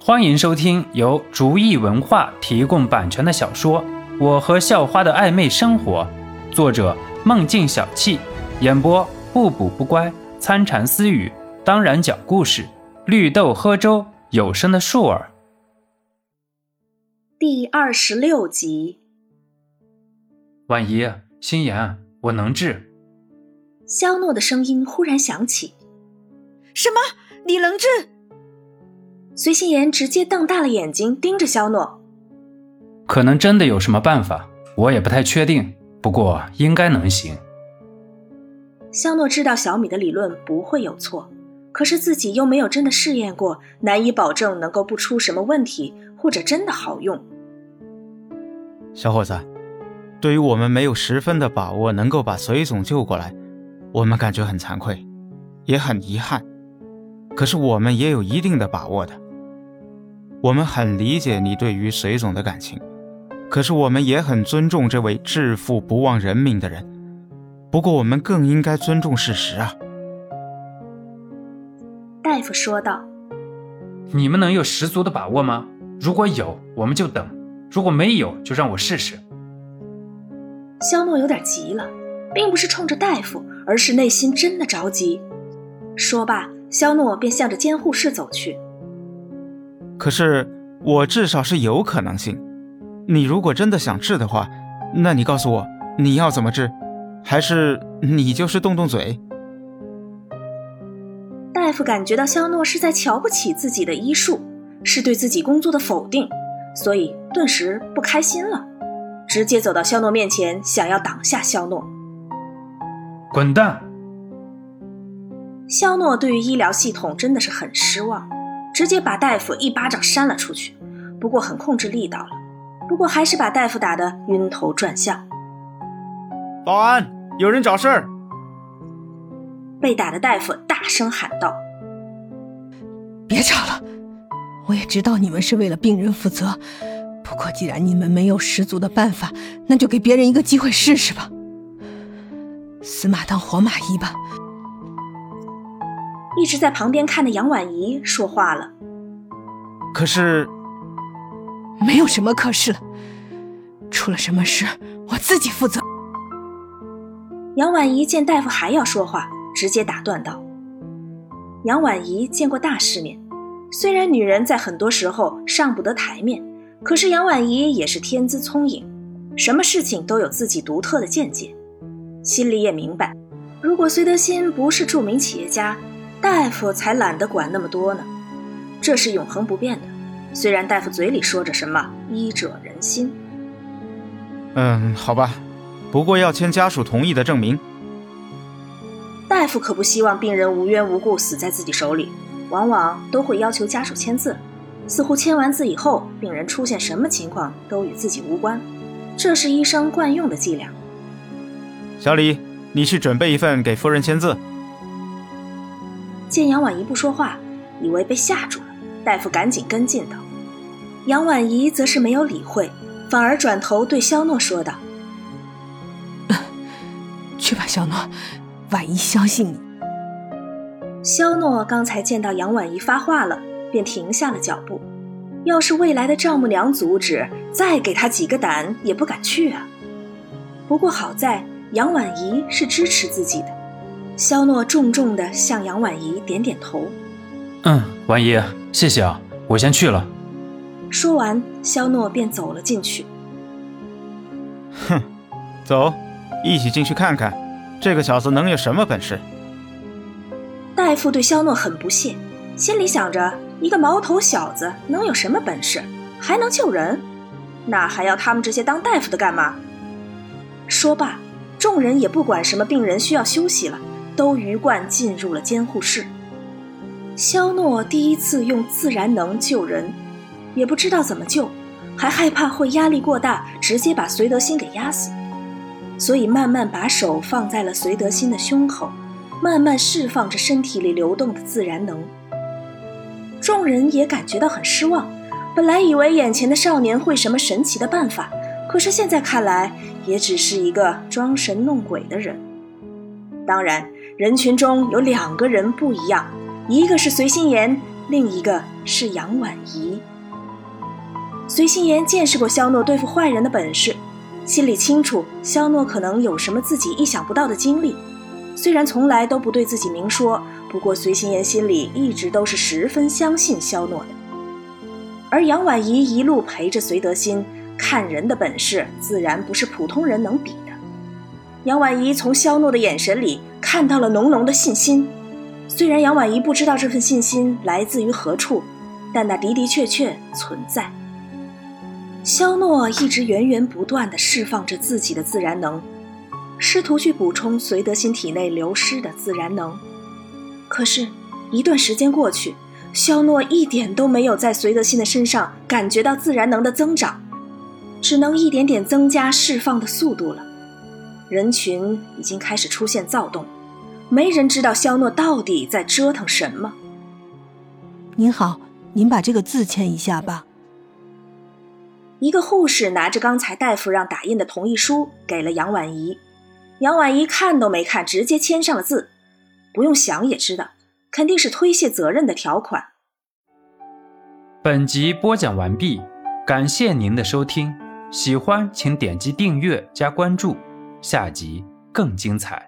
欢迎收听由竹意文化提供版权的小说《我和校花的暧昧生活》，作者梦境小憩，演播不补不乖、参禅私语，当然讲故事，绿豆喝粥，有声的树儿。第二十六集，婉仪，心妍，我能治。肖诺的声音忽然响起：“什么？你能治？”随心妍直接瞪大了眼睛盯着肖诺，可能真的有什么办法，我也不太确定，不过应该能行。肖诺知道小米的理论不会有错，可是自己又没有真的试验过，难以保证能够不出什么问题，或者真的好用。小伙子，对于我们没有十分的把握能够把隋总救过来，我们感觉很惭愧，也很遗憾。可是我们也有一定的把握的。我们很理解你对于隋总的感情，可是我们也很尊重这位致富不忘人民的人。不过，我们更应该尊重事实啊。”大夫说道。“你们能有十足的把握吗？如果有，我们就等；如果没有，就让我试试。”肖诺有点急了，并不是冲着大夫，而是内心真的着急。说罢，肖诺便向着监护室走去。可是我至少是有可能性。你如果真的想治的话，那你告诉我你要怎么治？还是你就是动动嘴？大夫感觉到肖诺是在瞧不起自己的医术，是对自己工作的否定，所以顿时不开心了，直接走到肖诺面前，想要挡下肖诺。滚蛋！肖诺对于医疗系统真的是很失望。直接把大夫一巴掌扇了出去，不过很控制力道了，不过还是把大夫打得晕头转向。保安，有人找事儿！被打的大夫大声喊道：“别吵了，我也知道你们是为了病人负责，不过既然你们没有十足的办法，那就给别人一个机会试试吧，死马当活马医吧。”一直在旁边看的杨婉仪说话了：“可是，没有什么可是了，出了什么事我自己负责。”杨婉仪见大夫还要说话，直接打断道：“杨婉仪见过大世面，虽然女人在很多时候上不得台面，可是杨婉仪也是天资聪颖，什么事情都有自己独特的见解，心里也明白，如果隋德新不是著名企业家。”大夫才懒得管那么多呢，这是永恒不变的。虽然大夫嘴里说着什么“医者仁心”，嗯，好吧，不过要签家属同意的证明。大夫可不希望病人无缘无故死在自己手里，往往都会要求家属签字。似乎签完字以后，病人出现什么情况都与自己无关，这是医生惯用的伎俩。小李，你去准备一份给夫人签字。见杨婉仪不说话，以为被吓住了，大夫赶紧跟进道。杨婉仪则是没有理会，反而转头对肖诺说道：“去吧，肖诺，婉仪相信你。”肖诺刚才见到杨婉仪发话了，便停下了脚步。要是未来的丈母娘阻止，再给他几个胆也不敢去啊。不过好在杨婉仪是支持自己的。肖诺重重地向杨婉仪点点头，“嗯，婉仪，谢谢啊，我先去了。”说完，肖诺便走了进去。哼，走，一起进去看看，这个小子能有什么本事？大夫对肖诺很不屑，心里想着：一个毛头小子能有什么本事？还能救人？那还要他们这些当大夫的干嘛？说罢，众人也不管什么病人需要休息了。都鱼贯进入了监护室。肖诺第一次用自然能救人，也不知道怎么救，还害怕会压力过大，直接把隋德新给压死，所以慢慢把手放在了隋德新的胸口，慢慢释放着身体里流动的自然能。众人也感觉到很失望，本来以为眼前的少年会什么神奇的办法，可是现在看来，也只是一个装神弄鬼的人。当然。人群中有两个人不一样，一个是随心妍，另一个是杨婉怡。随心言见识过肖诺对付坏人的本事，心里清楚肖诺可能有什么自己意想不到的经历。虽然从来都不对自己明说，不过随心言心里一直都是十分相信肖诺的。而杨婉怡一路陪着隋德新，看人的本事自然不是普通人能比的。杨婉怡从肖诺的眼神里看到了浓浓的信心，虽然杨婉怡不知道这份信心来自于何处，但那的的确确存在。肖诺一直源源不断地释放着自己的自然能。试图去补充隋德新体内流失的自然能，可是，一段时间过去，肖诺一点都没有在隋德新的身上感觉到自然能的增长，只能一点点增加释放的速度了。人群已经开始出现躁动，没人知道肖诺到底在折腾什么。您好，您把这个字签一下吧。一个护士拿着刚才大夫让打印的同意书给了杨婉怡。杨婉怡看都没看，直接签上了字，不用想也知道，肯定是推卸责任的条款。本集播讲完毕，感谢您的收听，喜欢请点击订阅加关注，下集更精彩。